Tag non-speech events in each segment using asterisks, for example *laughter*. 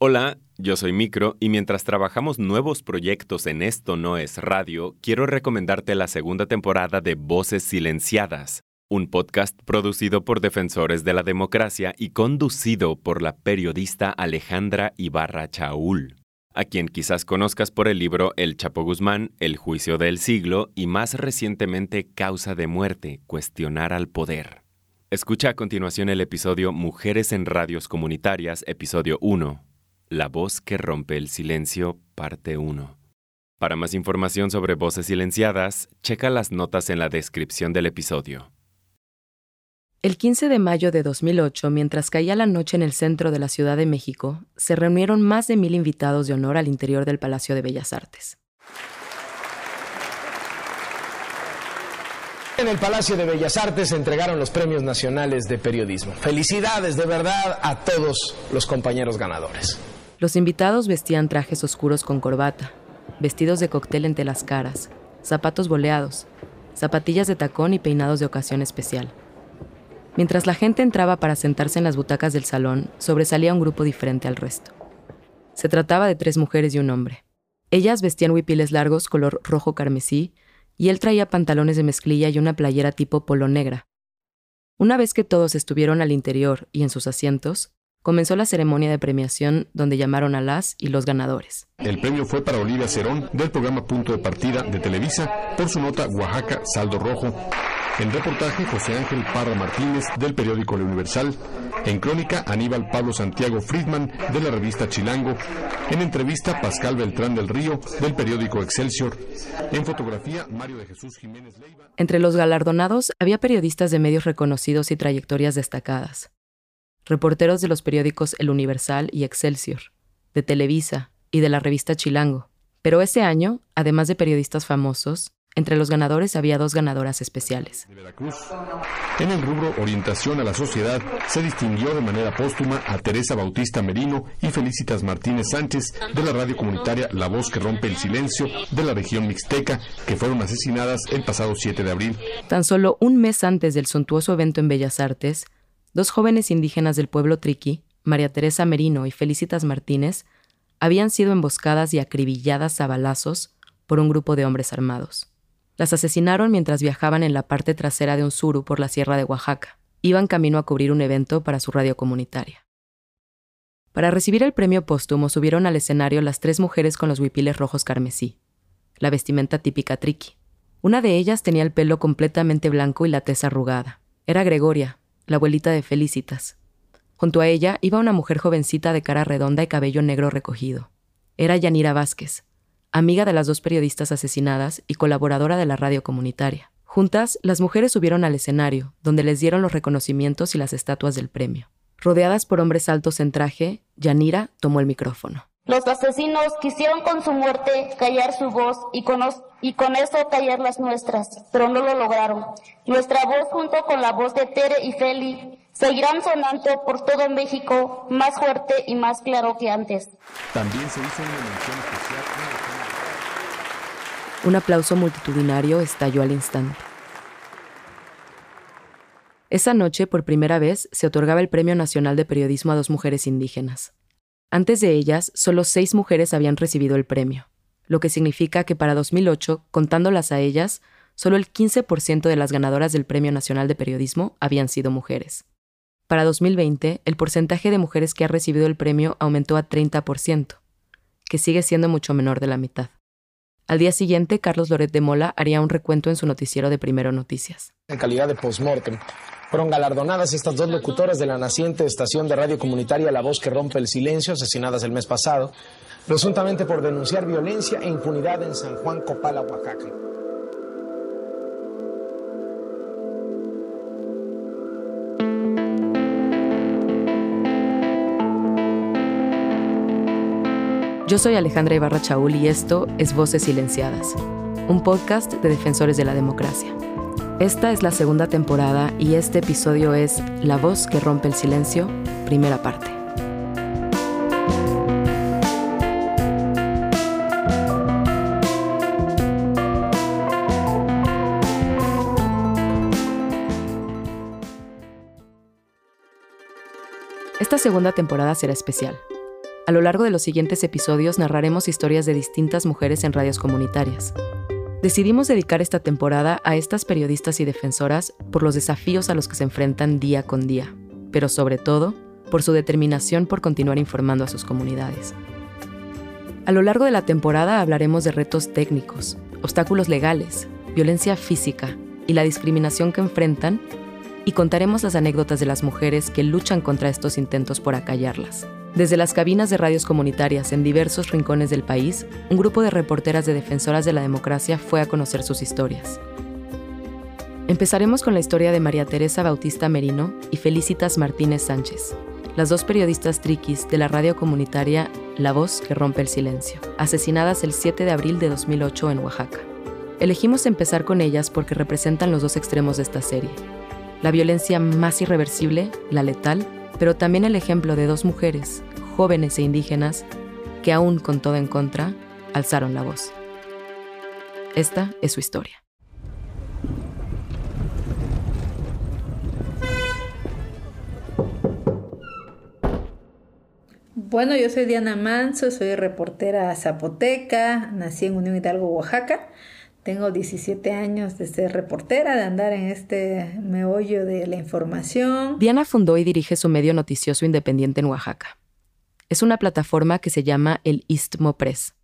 Hola, yo soy Micro y mientras trabajamos nuevos proyectos en Esto No es Radio, quiero recomendarte la segunda temporada de Voces Silenciadas, un podcast producido por defensores de la democracia y conducido por la periodista Alejandra Ibarra Chaul, a quien quizás conozcas por el libro El Chapo Guzmán, El Juicio del Siglo y más recientemente Causa de Muerte, Cuestionar al Poder. Escucha a continuación el episodio Mujeres en Radios Comunitarias, episodio 1 la voz que rompe el silencio, parte 1. Para más información sobre voces silenciadas, checa las notas en la descripción del episodio. El 15 de mayo de 2008, mientras caía la noche en el centro de la Ciudad de México, se reunieron más de mil invitados de honor al interior del Palacio de Bellas Artes. En el Palacio de Bellas Artes se entregaron los premios nacionales de periodismo. Felicidades de verdad a todos los compañeros ganadores. Los invitados vestían trajes oscuros con corbata, vestidos de cóctel entre las caras, zapatos boleados, zapatillas de tacón y peinados de ocasión especial. Mientras la gente entraba para sentarse en las butacas del salón, sobresalía un grupo diferente al resto. Se trataba de tres mujeres y un hombre. Ellas vestían huipiles largos color rojo carmesí y él traía pantalones de mezclilla y una playera tipo polo negra. Una vez que todos estuvieron al interior y en sus asientos, comenzó la ceremonia de premiación donde llamaron a las y los ganadores. El premio fue para Olivia Cerón del programa Punto de Partida de Televisa por su nota Oaxaca Saldo Rojo. En reportaje, José Ángel Parra Martínez del periódico La Universal. En crónica, Aníbal Pablo Santiago Friedman de la revista Chilango. En entrevista, Pascal Beltrán del Río del periódico Excelsior. En fotografía, Mario de Jesús Jiménez Leiva. Entre los galardonados había periodistas de medios reconocidos y trayectorias destacadas reporteros de los periódicos El Universal y Excelsior, de Televisa y de la revista Chilango. Pero ese año, además de periodistas famosos, entre los ganadores había dos ganadoras especiales. En el rubro Orientación a la Sociedad se distinguió de manera póstuma a Teresa Bautista Merino y Felicitas Martínez Sánchez de la radio comunitaria La Voz que Rompe el Silencio de la región mixteca, que fueron asesinadas el pasado 7 de abril. Tan solo un mes antes del suntuoso evento en Bellas Artes, Dos jóvenes indígenas del pueblo Triqui, María Teresa Merino y Felicitas Martínez, habían sido emboscadas y acribilladas a balazos por un grupo de hombres armados. Las asesinaron mientras viajaban en la parte trasera de un suru por la sierra de Oaxaca. Iban camino a cubrir un evento para su radio comunitaria. Para recibir el premio póstumo subieron al escenario las tres mujeres con los huipiles rojos carmesí, la vestimenta típica triqui. Una de ellas tenía el pelo completamente blanco y la tez arrugada. Era Gregoria, la abuelita de Felicitas. Junto a ella iba una mujer jovencita de cara redonda y cabello negro recogido. Era Yanira Vázquez, amiga de las dos periodistas asesinadas y colaboradora de la radio comunitaria. Juntas, las mujeres subieron al escenario, donde les dieron los reconocimientos y las estatuas del premio. Rodeadas por hombres altos en traje, Yanira tomó el micrófono. Los asesinos quisieron con su muerte callar su voz y con, y con eso callar las nuestras, pero no lo lograron. Nuestra voz junto con la voz de Tere y Feli seguirán sonando por todo México más fuerte y más claro que antes. También se hizo una mención especial. Un aplauso multitudinario estalló al instante. Esa noche, por primera vez, se otorgaba el Premio Nacional de Periodismo a dos mujeres indígenas. Antes de ellas, solo seis mujeres habían recibido el premio, lo que significa que para 2008, contándolas a ellas, solo el 15% de las ganadoras del Premio Nacional de Periodismo habían sido mujeres. Para 2020, el porcentaje de mujeres que ha recibido el premio aumentó a 30%, que sigue siendo mucho menor de la mitad. Al día siguiente, Carlos Loret de Mola haría un recuento en su noticiero de Primero Noticias. En calidad de postmortem, fueron galardonadas estas dos locutoras de la naciente estación de radio comunitaria La Voz que Rompe el Silencio, asesinadas el mes pasado, presuntamente por denunciar violencia e impunidad en San Juan Copala, Oaxaca. Yo soy Alejandra Ibarra Chaul y esto es Voces Silenciadas, un podcast de defensores de la democracia. Esta es la segunda temporada y este episodio es La voz que rompe el silencio, primera parte. Esta segunda temporada será especial. A lo largo de los siguientes episodios narraremos historias de distintas mujeres en radios comunitarias. Decidimos dedicar esta temporada a estas periodistas y defensoras por los desafíos a los que se enfrentan día con día, pero sobre todo por su determinación por continuar informando a sus comunidades. A lo largo de la temporada hablaremos de retos técnicos, obstáculos legales, violencia física y la discriminación que enfrentan y contaremos las anécdotas de las mujeres que luchan contra estos intentos por acallarlas. Desde las cabinas de radios comunitarias en diversos rincones del país, un grupo de reporteras de defensoras de la democracia fue a conocer sus historias. Empezaremos con la historia de María Teresa Bautista Merino y Felicitas Martínez Sánchez, las dos periodistas triquis de la radio comunitaria La Voz que rompe el silencio, asesinadas el 7 de abril de 2008 en Oaxaca. Elegimos empezar con ellas porque representan los dos extremos de esta serie. La violencia más irreversible, la letal, pero también el ejemplo de dos mujeres, jóvenes e indígenas, que aún con todo en contra, alzaron la voz. Esta es su historia. Bueno, yo soy Diana Manso, soy reportera zapoteca, nací en Unión Hidalgo, Oaxaca. Tengo 17 años de ser reportera, de andar en este meollo de la información. Diana fundó y dirige su medio noticioso independiente en Oaxaca. Es una plataforma que se llama el Istmo Press.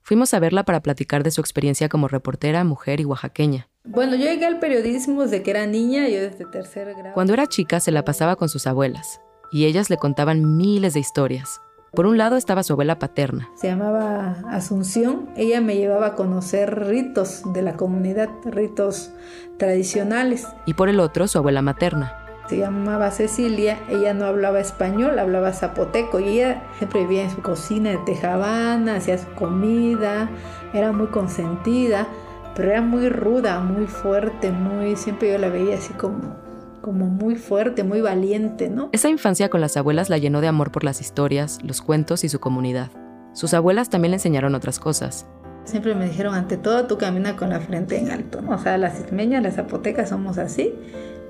Fuimos a verla para platicar de su experiencia como reportera, mujer y oaxaqueña. Bueno, yo llegué al periodismo desde que era niña, yo desde tercer grado. Cuando era chica se la pasaba con sus abuelas, y ellas le contaban miles de historias, por un lado estaba su abuela paterna. Se llamaba Asunción. Ella me llevaba a conocer ritos de la comunidad, ritos tradicionales. Y por el otro, su abuela materna. Se llamaba Cecilia, ella no hablaba español, hablaba zapoteco y ella siempre vivía en su cocina de tejabana, hacía su comida, era muy consentida, pero era muy ruda, muy fuerte, muy siempre yo la veía así como como muy fuerte, muy valiente, ¿no? Esa infancia con las abuelas la llenó de amor por las historias, los cuentos y su comunidad. Sus abuelas también le enseñaron otras cosas. Siempre me dijeron, ante todo, tú camina con la frente en alto, ¿no? O sea, las ismeñas, las zapotecas somos así,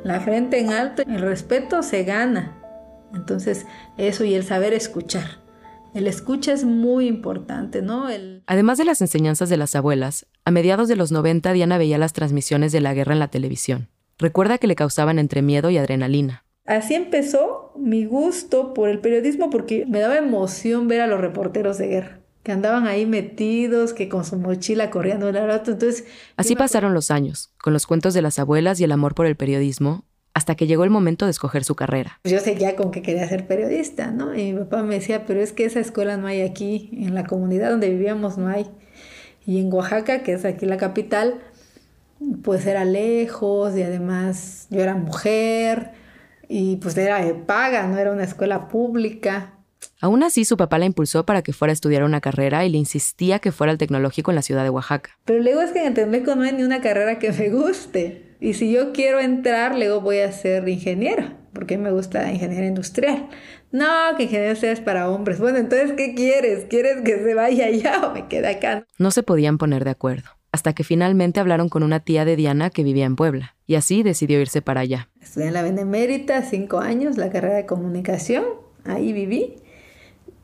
la frente en alto, el respeto se gana. Entonces, eso y el saber escuchar. El escucha es muy importante, ¿no? Además de las enseñanzas de las abuelas, a mediados de los 90 Diana veía las transmisiones de la guerra en la televisión. Recuerda que le causaban entre miedo y adrenalina. Así empezó mi gusto por el periodismo porque me daba emoción ver a los reporteros de guerra que andaban ahí metidos, que con su mochila corriendo el rato. Entonces, así pasaron los años, con los cuentos de las abuelas y el amor por el periodismo, hasta que llegó el momento de escoger su carrera. Yo seguía con que quería ser periodista, ¿no? Y mi papá me decía, pero es que esa escuela no hay aquí, en la comunidad donde vivíamos no hay. Y en Oaxaca, que es aquí la capital, pues era lejos y además yo era mujer y pues era de paga, no era una escuela pública. Aún así, su papá la impulsó para que fuera a estudiar una carrera y le insistía que fuera al tecnológico en la ciudad de Oaxaca. Pero luego es que en Temeco no hay ni una carrera que me guste. Y si yo quiero entrar, luego voy a ser ingeniera, porque me gusta ingeniería industrial. No, que ingeniería es para hombres. Bueno, entonces, ¿qué quieres? ¿Quieres que se vaya allá o me quede acá? No se podían poner de acuerdo hasta que finalmente hablaron con una tía de Diana que vivía en Puebla, y así decidió irse para allá. Estudié en la Benemérita cinco años, la carrera de comunicación, ahí viví,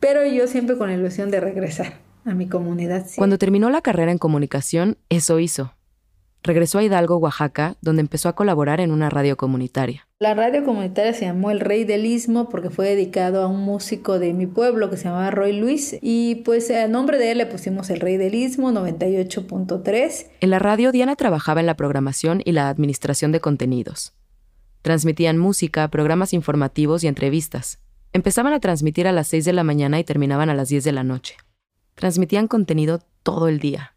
pero yo siempre con la ilusión de regresar a mi comunidad. Cuando terminó la carrera en comunicación, eso hizo, Regresó a Hidalgo, Oaxaca, donde empezó a colaborar en una radio comunitaria. La radio comunitaria se llamó El Rey del Istmo porque fue dedicado a un músico de mi pueblo que se llamaba Roy Luis y pues a nombre de él le pusimos El Rey del Istmo 98.3. En la radio Diana trabajaba en la programación y la administración de contenidos. Transmitían música, programas informativos y entrevistas. Empezaban a transmitir a las 6 de la mañana y terminaban a las 10 de la noche. Transmitían contenido todo el día.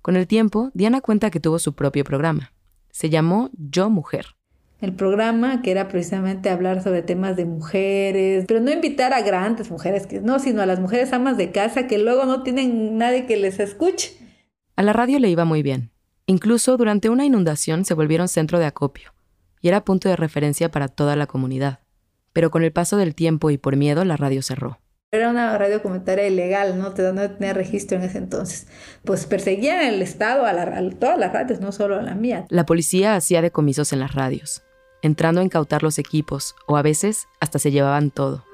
Con el tiempo, Diana cuenta que tuvo su propio programa. Se llamó Yo Mujer. El programa que era precisamente hablar sobre temas de mujeres, pero no invitar a grandes mujeres, no, sino a las mujeres amas de casa que luego no tienen nadie que les escuche. A la radio le iba muy bien. Incluso durante una inundación se volvieron centro de acopio y era punto de referencia para toda la comunidad. Pero con el paso del tiempo y por miedo la radio cerró. Era una radio comunitaria ilegal, ¿no? no tenía registro en ese entonces. Pues perseguían el Estado a, todas las radios, no solo a la mía. La policía hacía decomisos en las radios, entrando a incautar los equipos, o a veces hasta se llevaban todo.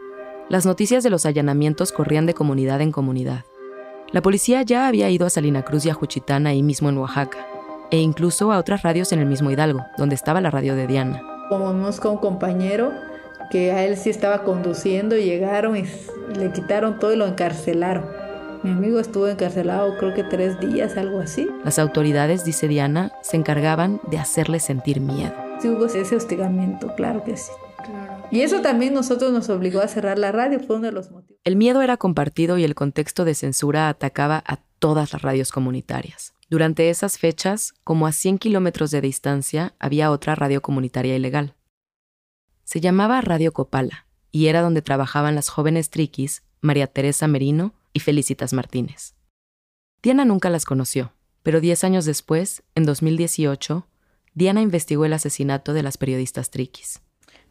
Las noticias de los allanamientos corrían de comunidad en comunidad. La policía ya había ido a Salina Cruz y a Juchitán ahí mismo en Oaxaca, e incluso a otras radios en el mismo Hidalgo, donde estaba la radio de Diana. Como con un compañero que a él sí estaba conduciendo, llegaron y le quitaron todo y lo encarcelaron. Mi amigo estuvo encarcelado creo que tres días, algo así. Las autoridades, dice Diana, se encargaban de hacerle sentir miedo. Sí hubo ese hostigamiento, claro que sí. Y eso también nosotros nos obligó a cerrar la radio, fue uno de los motivos. El miedo era compartido y el contexto de censura atacaba a todas las radios comunitarias. Durante esas fechas, como a 100 kilómetros de distancia, había otra radio comunitaria ilegal. Se llamaba Radio Copala y era donde trabajaban las jóvenes triquis María Teresa Merino y Felicitas Martínez. Diana nunca las conoció, pero 10 años después, en 2018, Diana investigó el asesinato de las periodistas triquis.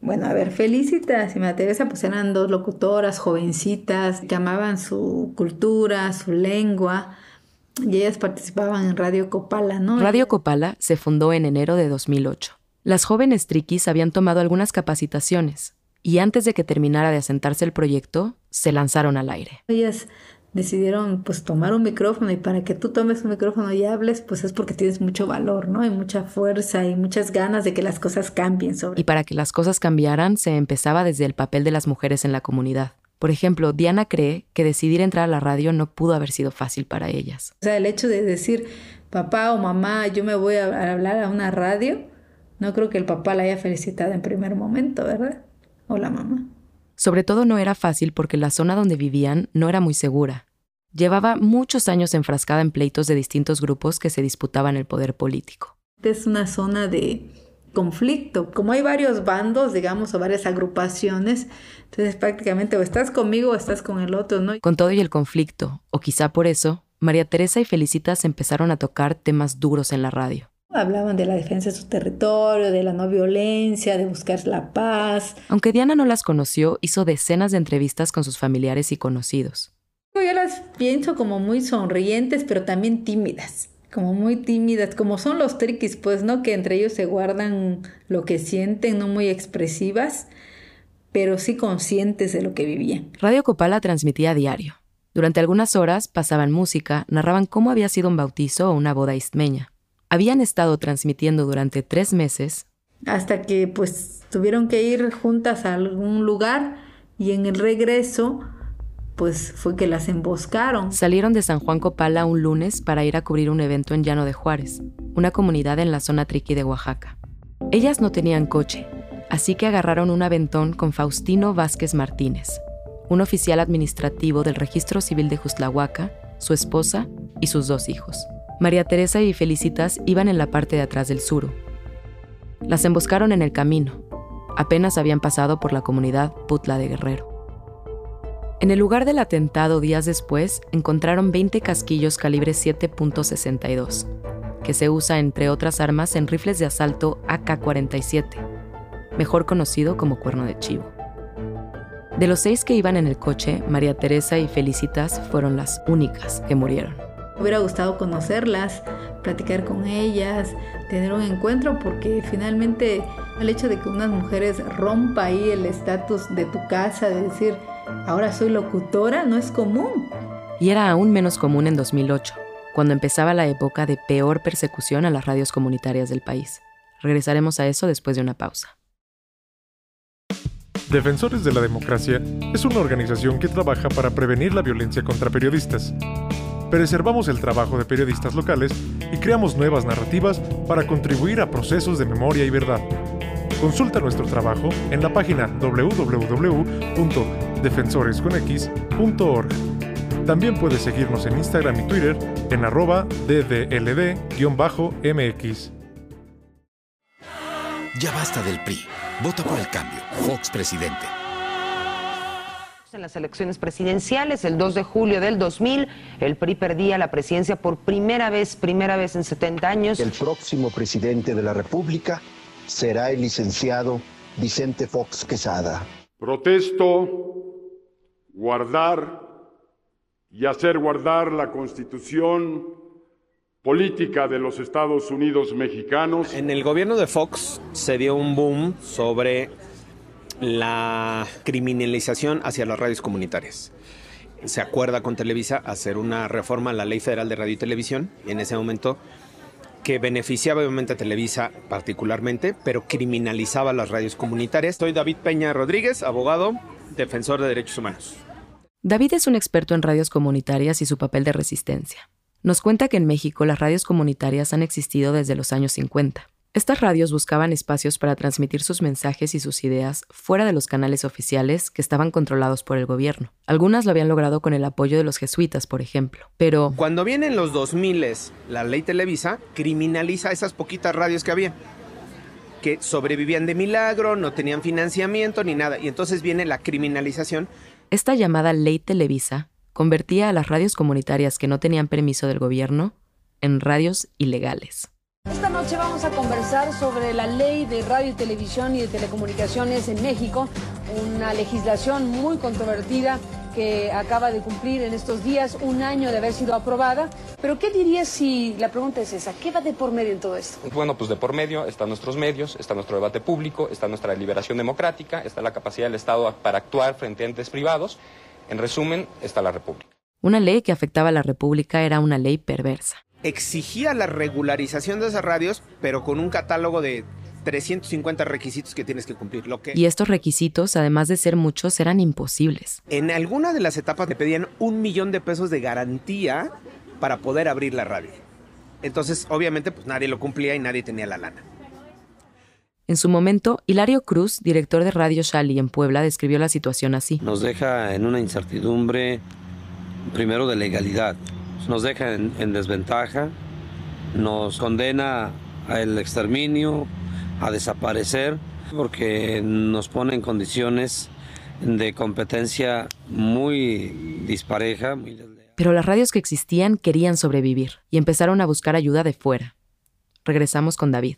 Bueno, a ver, Felicitas y María Teresa pues eran dos locutoras jovencitas que amaban su cultura, su lengua, y ellas participaban en Radio Copala, ¿no? Radio Copala se fundó en enero de 2008. Las jóvenes triquis habían tomado algunas capacitaciones y antes de que terminara de asentarse el proyecto, se lanzaron al aire. Ellas decidieron pues tomar un micrófono y para que tú tomes un micrófono y hables pues es porque tienes mucho valor, ¿no? Y mucha fuerza y muchas ganas de que las cosas cambien sobre. Y para que las cosas cambiaran se empezaba desde el papel de las mujeres en la comunidad. Por ejemplo, Diana cree que decidir entrar a la radio no pudo haber sido fácil para ellas. O sea, el hecho de decir, papá o mamá, yo me voy a hablar a una radio, no creo que el papá la haya felicitado en primer momento, ¿verdad? O la mamá. Sobre todo no era fácil porque la zona donde vivían no era muy segura. Llevaba muchos años enfrascada en pleitos de distintos grupos que se disputaban el poder político. Es una zona de conflicto. Como hay varios bandos, digamos, o varias agrupaciones, entonces prácticamente o estás conmigo o estás con el otro, ¿no? Con todo y el conflicto, o quizá por eso, María Teresa y Felicitas empezaron a tocar temas duros en la radio. Hablaban de la defensa de su territorio, de la no violencia, de buscar la paz. Aunque Diana no las conoció, hizo decenas de entrevistas con sus familiares y conocidos. Yo las pienso como muy sonrientes, pero también tímidas. Como muy tímidas, como son los triquis, pues, ¿no? Que entre ellos se guardan lo que sienten, no muy expresivas, pero sí conscientes de lo que vivían. Radio Copala transmitía a diario. Durante algunas horas pasaban música, narraban cómo había sido un bautizo o una boda istmeña habían estado transmitiendo durante tres meses. Hasta que pues tuvieron que ir juntas a algún lugar y en el regreso pues fue que las emboscaron. Salieron de San Juan Copala un lunes para ir a cubrir un evento en Llano de Juárez, una comunidad en la zona triqui de Oaxaca. Ellas no tenían coche, así que agarraron un aventón con Faustino Vázquez Martínez, un oficial administrativo del Registro Civil de Juslahuaca, su esposa y sus dos hijos. María Teresa y Felicitas iban en la parte de atrás del suro. Las emboscaron en el camino. Apenas habían pasado por la comunidad Putla de Guerrero. En el lugar del atentado días después encontraron 20 casquillos calibre 7.62, que se usa entre otras armas en rifles de asalto AK-47, mejor conocido como cuerno de chivo. De los seis que iban en el coche, María Teresa y Felicitas fueron las únicas que murieron. Me hubiera gustado conocerlas, platicar con ellas, tener un encuentro, porque finalmente el hecho de que unas mujeres rompa ahí el estatus de tu casa, de decir, ahora soy locutora, no es común. Y era aún menos común en 2008, cuando empezaba la época de peor persecución a las radios comunitarias del país. Regresaremos a eso después de una pausa. Defensores de la Democracia es una organización que trabaja para prevenir la violencia contra periodistas preservamos el trabajo de periodistas locales y creamos nuevas narrativas para contribuir a procesos de memoria y verdad. Consulta nuestro trabajo en la página www.defensoresconx.org. También puedes seguirnos en Instagram y Twitter en arroba ddld-mx. Ya basta del PRI. Vota por el cambio. Fox presidente en las elecciones presidenciales. El 2 de julio del 2000, el PRI perdía la presidencia por primera vez, primera vez en 70 años. El próximo presidente de la República será el licenciado Vicente Fox Quesada. Protesto guardar y hacer guardar la constitución política de los Estados Unidos mexicanos. En el gobierno de Fox se dio un boom sobre la criminalización hacia las radios comunitarias. Se acuerda con Televisa hacer una reforma a la Ley Federal de Radio y Televisión en ese momento que beneficiaba obviamente a Televisa particularmente, pero criminalizaba las radios comunitarias. Soy David Peña Rodríguez, abogado, defensor de derechos humanos. David es un experto en radios comunitarias y su papel de resistencia. Nos cuenta que en México las radios comunitarias han existido desde los años 50. Estas radios buscaban espacios para transmitir sus mensajes y sus ideas fuera de los canales oficiales que estaban controlados por el gobierno. Algunas lo habían logrado con el apoyo de los jesuitas, por ejemplo. Pero... Cuando vienen los 2000, la ley Televisa criminaliza esas poquitas radios que había que sobrevivían de milagro, no tenían financiamiento ni nada. Y entonces viene la criminalización. Esta llamada ley Televisa convertía a las radios comunitarias que no tenían permiso del gobierno en radios ilegales. Esta noche vamos a conversar sobre la ley de radio y televisión y de telecomunicaciones en México, una legislación muy controvertida que acaba de cumplir en estos días un año de haber sido aprobada. Pero ¿qué dirías si la pregunta es esa? ¿Qué va de por medio en todo esto? Bueno, pues de por medio están nuestros medios, está nuestro debate público, está nuestra liberación democrática, está la capacidad del Estado para actuar frente a entes privados. En resumen, está la República. Una ley que afectaba a la República era una ley perversa exigía la regularización de esas radios, pero con un catálogo de 350 requisitos que tienes que cumplir. Lo que... Y estos requisitos, además de ser muchos, eran imposibles. En alguna de las etapas te pedían un millón de pesos de garantía para poder abrir la radio. Entonces, obviamente, pues nadie lo cumplía y nadie tenía la lana. En su momento, Hilario Cruz, director de Radio Shali en Puebla, describió la situación así. Nos deja en una incertidumbre, primero de legalidad, nos deja en, desventaja, nos condena al exterminio, a desaparecer, porque nos pone en condiciones de competencia muy dispareja. Pero las radios que existían querían sobrevivir y empezaron a buscar ayuda de fuera. Regresamos con David.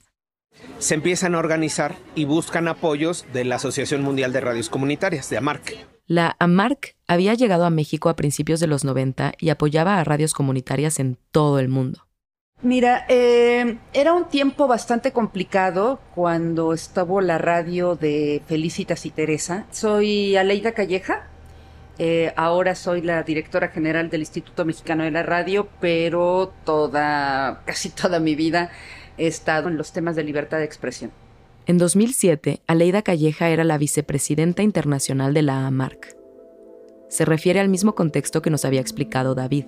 Se empiezan a organizar y buscan apoyos de la Asociación Mundial de Radios Comunitarias, de AMARC. La AMARC había llegado a México a principios de los 90 y apoyaba a radios comunitarias en todo el mundo. Mira, eh, era un tiempo bastante complicado cuando estuvo la radio de Felicitas y Teresa. Soy Aleida Calleja, eh, ahora soy la directora general del Instituto Mexicano de la Radio, pero toda, casi toda mi vida he estado en los temas de libertad de expresión. En 2007, Aleida Calleja era la vicepresidenta internacional de la AMARC. Se refiere al mismo contexto que nos había explicado David.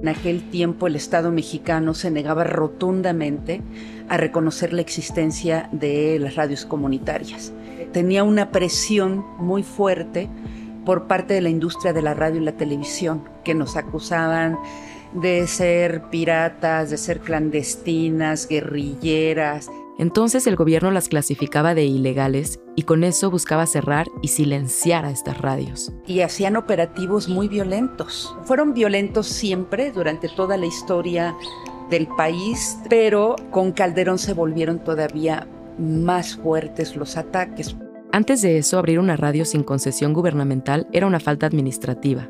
En aquel tiempo el Estado mexicano se negaba rotundamente a reconocer la existencia de las radios comunitarias. Tenía una presión muy fuerte por parte de la industria de la radio y la televisión, que nos acusaban de ser piratas, de ser clandestinas, guerrilleras, entonces el gobierno las clasificaba de ilegales y con eso buscaba cerrar y silenciar a estas radios. Y hacían operativos muy violentos. Fueron violentos siempre durante toda la historia del país, pero con Calderón se volvieron todavía más fuertes los ataques. Antes de eso, abrir una radio sin concesión gubernamental era una falta administrativa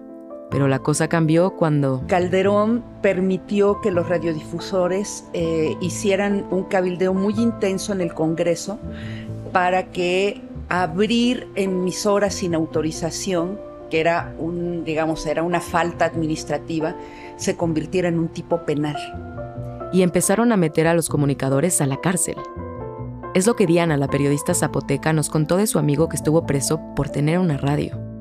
pero la cosa cambió cuando... Calderón permitió que los radiodifusores eh, hicieran un cabildeo muy intenso en el Congreso para que abrir emisoras sin autorización, que era un, digamos, era una falta administrativa, se convirtiera en un tipo penal. Y empezaron a meter a los comunicadores a la cárcel. Es lo que Diana, la periodista zapoteca, nos contó de su amigo que estuvo preso por tener una radio.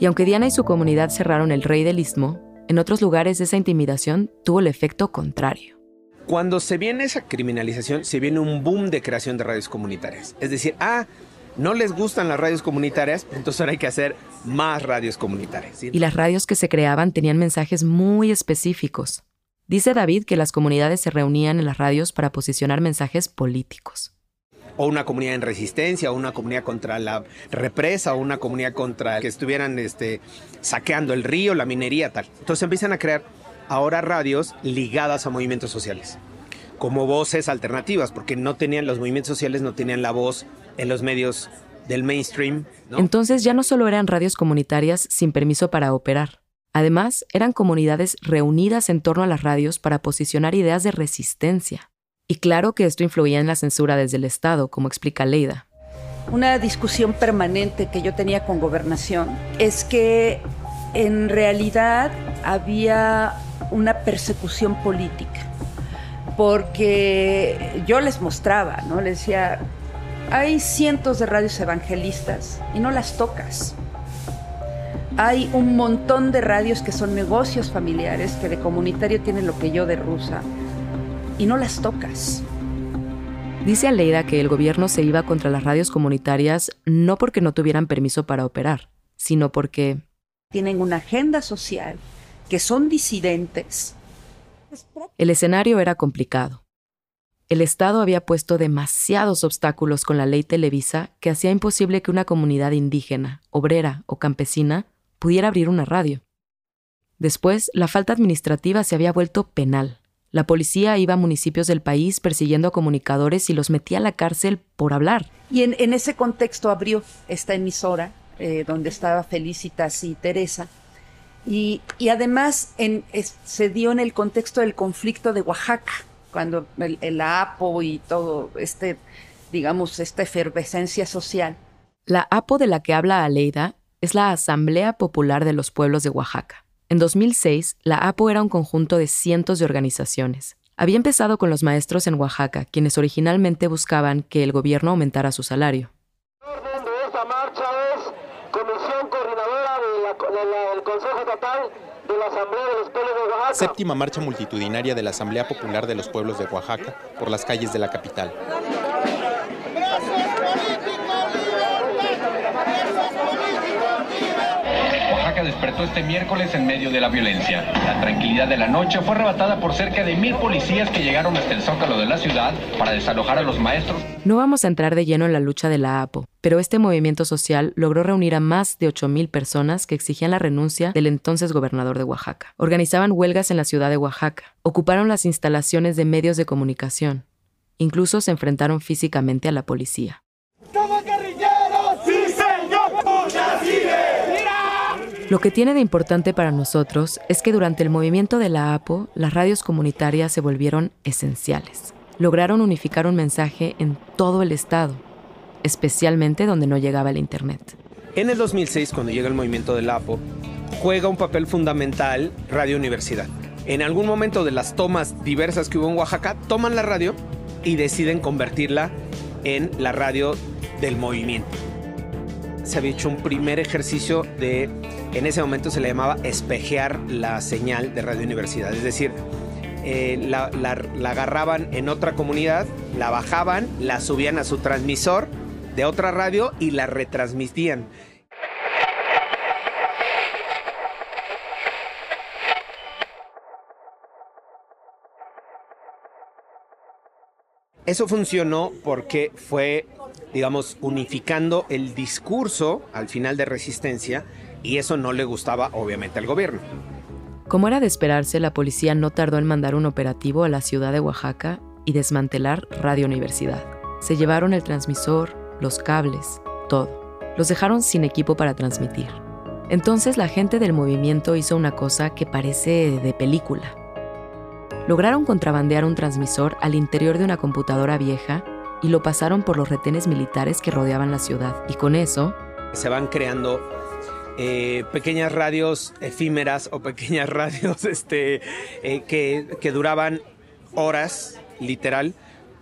Y aunque Diana y su comunidad cerraron el rey del istmo, en otros lugares esa intimidación tuvo el efecto contrario. Cuando se viene esa criminalización, se viene un boom de creación de radios comunitarias. Es decir, ah, no les gustan las radios comunitarias, entonces ahora hay que hacer más radios comunitarias. Y las radios que se creaban tenían mensajes muy específicos. Dice David que las comunidades se reunían en las radios para posicionar mensajes políticos o una comunidad en resistencia, o una comunidad contra la represa, o una comunidad contra que estuvieran este, saqueando el río, la minería, tal. Entonces empiezan a crear ahora radios ligadas a movimientos sociales, como voces alternativas, porque no tenían, los movimientos sociales no tenían la voz en los medios del mainstream. Entonces ya no solo eran radios comunitarias sin permiso para operar. Además, eran comunidades reunidas en torno a las radios para posicionar ideas de resistencia. Y claro que esto influía en la censura desde el Estado, como explica Leida. una discusión permanente que yo tenía con gobernación es que en realidad había una persecución política, porque yo les mostraba, ¿no? Les decía, hay cientos de radios evangelistas y no las tocas. Hay un montón de radios que son negocios familiares, que de comunitario tienen lo que yo de rusa, y no las tocas. Dice Aleida que el gobierno se iba contra las radios comunitarias no porque no tuvieran permiso para operar, sino porque... Tienen una agenda social, que son disidentes. El escenario era complicado. El Estado había puesto demasiados obstáculos con la ley Televisa que hacía imposible que una comunidad indígena, obrera o campesina pudiera abrir una radio. Después, la falta administrativa se había vuelto penal. La policía iba a municipios del país persiguiendo a comunicadores y los metía a la cárcel por hablar. Y en, ese contexto abrió esta emisora, eh, donde estaba Felicitas y Teresa. Y, además se dio en el contexto del conflicto de Oaxaca, cuando el, el APO y todo este, digamos, esta efervescencia social. La APO de la que habla Aleida es la Asamblea Popular de los Pueblos de Oaxaca. En 2006, la APO era un conjunto de cientos de organizaciones. Había empezado con los maestros en Oaxaca, quienes originalmente buscaban que el gobierno aumentara su salario. orden de esta marcha es Comisión Coordinadora del Consejo Estatal de la Asamblea de los Pueblos de Oaxaca. Séptima marcha multitudinaria de la Asamblea Popular de los Pueblos de Oaxaca por las calles de la capital. Despertó este miércoles en medio de la violencia. La tranquilidad de la noche fue arrebatada por cerca de mil policías que llegaron hasta el zócalo de la ciudad para desalojar a los maestros. No vamos a entrar de lleno en la lucha de la APO, pero este movimiento social logró reunir a más de mil personas que exigían la renuncia del entonces gobernador de Oaxaca. Organizaban huelgas en la ciudad de Oaxaca, ocuparon las instalaciones de medios de comunicación, incluso se enfrentaron físicamente a la policía. Lo que tiene de importante para nosotros es que durante el movimiento de la APO, las radios comunitarias se volvieron esenciales. Lograron unificar un mensaje en todo el estado, especialmente donde no llegaba el Internet. En el 2006, cuando llega el movimiento de la APO, juega un papel fundamental Radio Universidad. En algún momento de las tomas diversas que hubo en Oaxaca, toman la radio y deciden convertirla en la radio del movimiento. Se había hecho un primer ejercicio de en ese momento se le llamaba espejear la señal de Radio Universidad. Es decir, eh, la, agarraban en otra comunidad, la bajaban, la subían a su transmisor de otra radio y la retransmitían. Eso funcionó porque fue, digamos, unificando el discurso al final de Resistencia y eso no le gustaba obviamente al gobierno. Como era de esperarse, la policía no tardó en mandar un operativo a la ciudad de Oaxaca y desmantelar Radio Universidad. Se llevaron el transmisor, los cables, todo. Los dejaron sin equipo para transmitir. Entonces la gente del movimiento hizo una cosa que parece de película. Lograron contrabandear un transmisor al interior de una computadora vieja y lo pasaron por los retenes militares que rodeaban la ciudad. Y con eso... Se van creando eh, pequeñas radios efímeras o pequeñas *laughs* radios este, eh, que, duraban horas, literal,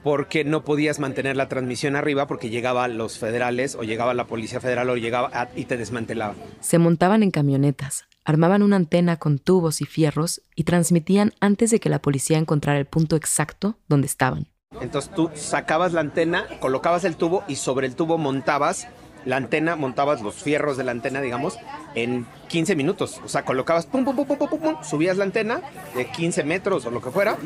porque no podías mantener la transmisión arriba porque llegaban los federales o llegaba la policía federal o llegaba y te desmantelaban. Se montaban en camionetas, armaban una antena con tubos y fierros y transmitían antes de que la policía encontrara el punto exacto donde estaban. Entonces tú sacabas la antena, colocabas el tubo y sobre el tubo montabas la antena, montabas los fierros de la antena, digamos, en 15 minutos. O sea, colocabas, pum, pum, pum, pum, pum, pum, subías la antena de 15 metros o lo que fuera,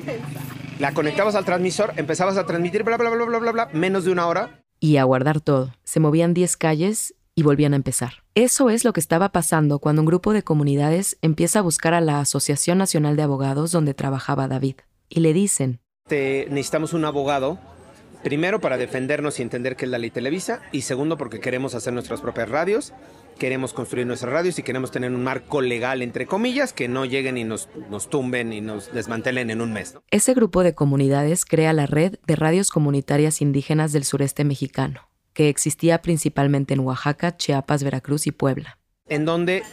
la conectabas al transmisor, empezabas a transmitir, bla, bla, bla, bla, bla, bla, menos de una hora. Y a guardar todo. Se movían 10 calles y volvían a empezar. Eso es lo que estaba pasando cuando un grupo de comunidades empieza a buscar a la Asociación Nacional de Abogados donde trabajaba David. Y le dicen, Te, necesitamos un abogado Primero, para defendernos y entender qué es la ley Televisa. Y segundo, porque queremos hacer nuestras propias radios. Queremos construir nuestras radios y queremos tener un marco legal, entre comillas, que no lleguen y nos, nos tumben y nos desmantelen en un mes. Ese grupo de comunidades crea la red de radios comunitarias indígenas del sureste mexicano, que existía principalmente en Oaxaca, Chiapas, Veracruz y Puebla. En donde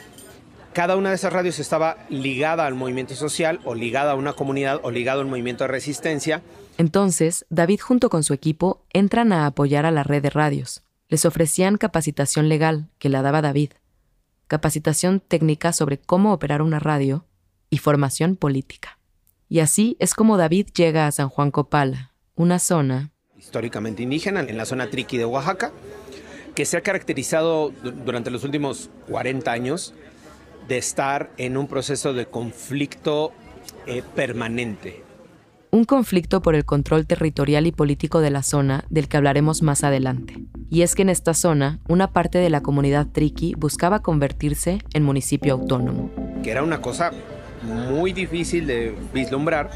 cada una de esas radios estaba ligada al movimiento social o ligada a una comunidad o ligada a un movimiento de resistencia. Entonces, David junto con su equipo entran a apoyar a la red de radios. Les ofrecían capacitación legal, que la daba David, capacitación técnica sobre cómo operar una radio y formación política. Y así es como David llega a San Juan Copala, una zona históricamente indígena en la zona triqui de Oaxaca, que se ha caracterizado durante los últimos 40 años de estar en un proceso de conflicto eh, permanente. Un conflicto por el control territorial y político de la zona del que hablaremos más adelante. Y es que en esta zona, una parte de la comunidad triqui buscaba convertirse en municipio autónomo. Que era una cosa muy difícil de vislumbrar,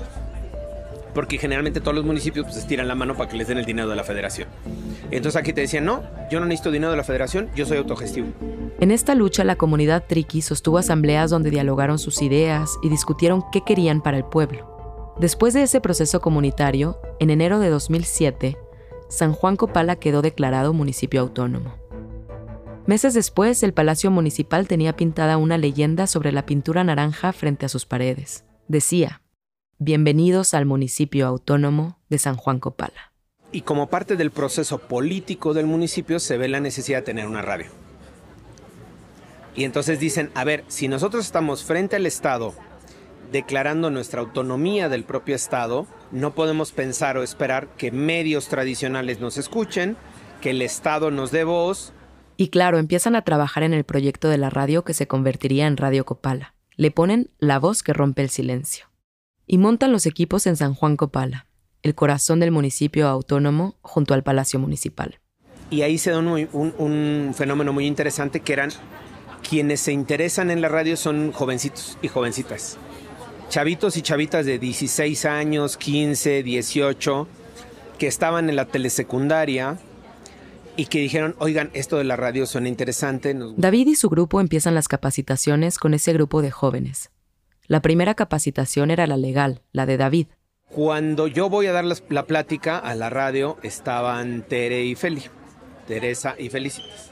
porque generalmente todos los municipios pues estiran la mano para que les den el dinero de la federación. Entonces aquí te decían, no, yo no necesito dinero de la federación, yo soy autogestivo. En esta lucha la comunidad triqui sostuvo asambleas donde dialogaron sus ideas y discutieron qué querían para el pueblo. Después de ese proceso comunitario, en enero de 2007, San Juan Copala quedó declarado municipio autónomo. Meses después, el Palacio Municipal tenía pintada una leyenda sobre la pintura naranja frente a sus paredes. Decía, Bienvenidos al municipio autónomo de San Juan Copala. Y como parte del proceso político del municipio se ve la necesidad de tener una radio. Y entonces dicen, a ver, si nosotros estamos frente al Estado declarando nuestra autonomía del propio Estado, no podemos pensar o esperar que medios tradicionales nos escuchen, que el Estado nos dé voz. Y claro, empiezan a trabajar en el proyecto de la radio que se convertiría en Radio Copala. Le ponen la voz que rompe el silencio y montan los equipos en San Juan Copala, el corazón del municipio autónomo junto al Palacio Municipal. Y ahí se da un, fenómeno muy interesante que eran quienes se interesan en la radio son jovencitos y jovencitas. Chavitos y chavitas de 16 años, 15, 18, que estaban en la telesecundaria y que dijeron, oigan, esto de la radio suena interesante. David y su grupo empiezan las capacitaciones con ese grupo de jóvenes. La primera capacitación era la legal, la de David. Cuando yo voy a dar la, plática a la radio, estaban Tere y Feli, Teresa y Felicitas.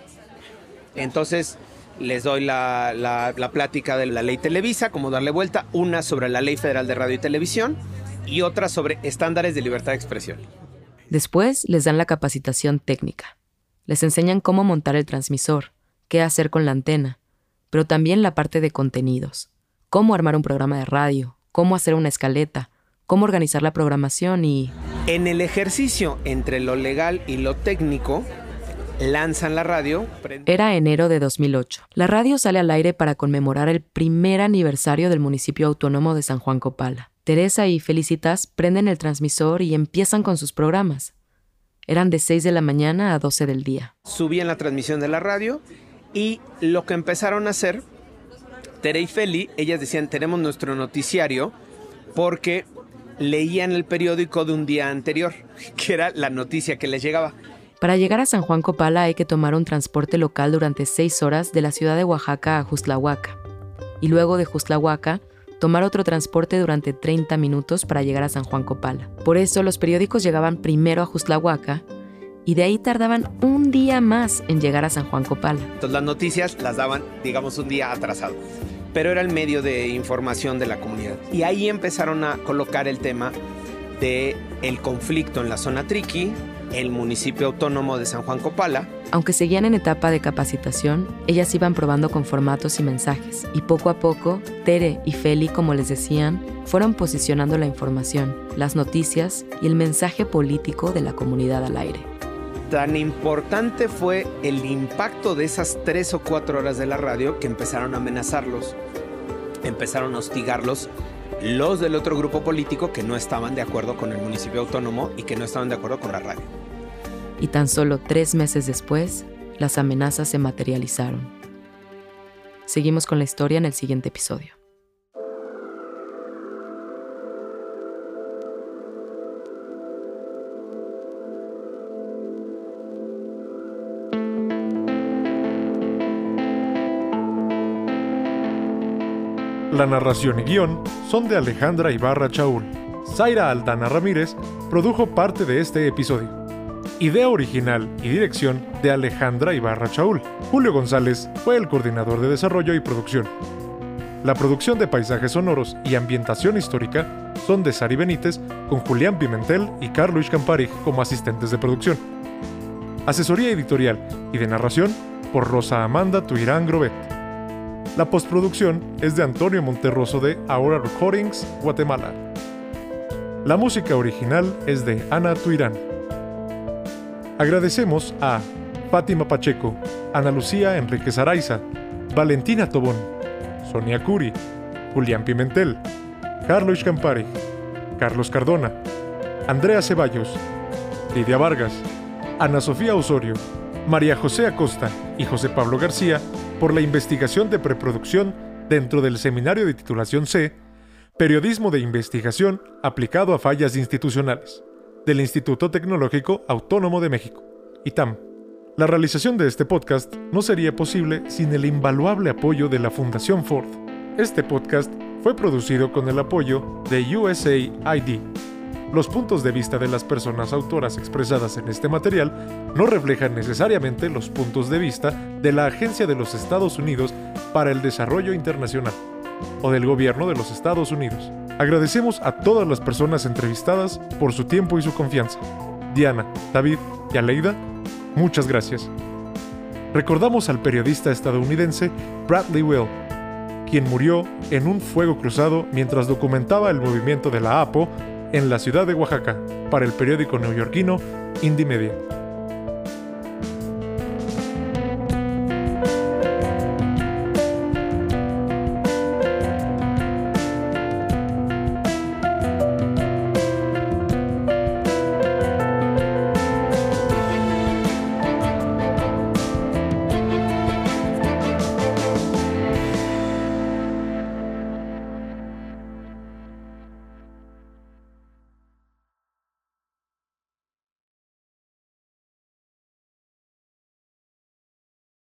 Entonces les doy la, la plática de la ley Televisa, como darle vuelta, una sobre la ley federal de radio y televisión y otra sobre estándares de libertad de expresión. Después les dan la capacitación técnica. Les enseñan cómo montar el transmisor, qué hacer con la antena, pero también la parte de contenidos cómo armar un programa de radio, cómo hacer una escaleta, cómo organizar la programación y... En el ejercicio entre lo legal y lo técnico, lanzan la radio. Era enero de 2008. La radio sale al aire para conmemorar el primer aniversario del municipio autónomo de San Juan Copala. Teresa y Felicitas prenden el transmisor y empiezan con sus programas. Eran de 6 de la mañana a 12 del día. Subían la transmisión de la radio y lo que empezaron a hacer Tere y Feli, ellas decían, tenemos nuestro noticiario porque leían el periódico de un día anterior, *laughs* que era la noticia que les llegaba. Para llegar a San Juan Copala hay que tomar un transporte local durante seis horas de la ciudad de Oaxaca a Justlahuaca. Y luego de Justlahuaca, tomar otro transporte durante 30 minutos para llegar a San Juan Copala. Por eso los periódicos llegaban primero a Justlahuaca y de ahí tardaban un día más en llegar a San Juan Copala. Entonces las noticias las daban, digamos, un día atrasado pero era el medio de información de la comunidad. Y ahí empezaron a colocar el tema de el conflicto en la zona Triqui, el municipio autónomo de San Juan Copala. Aunque seguían en etapa de capacitación, ellas iban probando con formatos y mensajes, y poco a poco, Tere y Feli, como les decían, fueron posicionando la información, las noticias y el mensaje político de la comunidad al aire. Tan importante fue el impacto de esas tres o cuatro horas de la radio que empezaron a amenazarlos, empezaron a hostigarlos los del otro grupo político que no estaban de acuerdo con el municipio autónomo y que no estaban de acuerdo con la radio. Y tan solo tres meses después, las amenazas se materializaron. Seguimos con la historia en el siguiente episodio. La narración y guion son de Alejandra Ibarra Chaul. Zaira Aldana Ramírez produjo parte de este episodio. Idea original y dirección de Alejandra Ibarra Chaul. Julio González fue el coordinador de desarrollo y producción. La producción de paisajes sonoros y ambientación histórica son de Sari Benítez con Julián Pimentel y Carlos Campari como asistentes de producción. Asesoría editorial y de narración por Rosa Amanda Tuirán Grobet. La postproducción es de Antonio Monterroso de Aura Recordings, Guatemala. La música original es de Ana Tuirán. Agradecemos a Fátima Pacheco, Ana Lucía Enriquez Araiza, Valentina Tobón, Sonia Curi, Julián Pimentel, Carlos Campari, Carlos Cardona, Andrea Ceballos, Lidia Vargas, Ana Sofía Osorio, María José Acosta y José Pablo García por la investigación de preproducción dentro del Seminario de Titulación C, Periodismo de Investigación aplicado a fallas institucionales del Instituto Tecnológico Autónomo de México, ITAM. La realización de este podcast no sería posible sin el invaluable apoyo de la Fundación Ford. Este podcast fue producido con el apoyo de USAID. Los puntos de vista de las personas autoras expresadas en este material no reflejan necesariamente los puntos de vista de la Agencia de los Estados Unidos para el Desarrollo Internacional o del Gobierno de los Estados Unidos. Agradecemos a todas las personas entrevistadas por su tiempo y su confianza. Diana, David y Aleida, muchas gracias. Recordamos al periodista estadounidense Bradley Will, quien murió en un fuego cruzado mientras documentaba el movimiento de la APO en la ciudad de Oaxaca para el periódico neoyorquino Indie Media.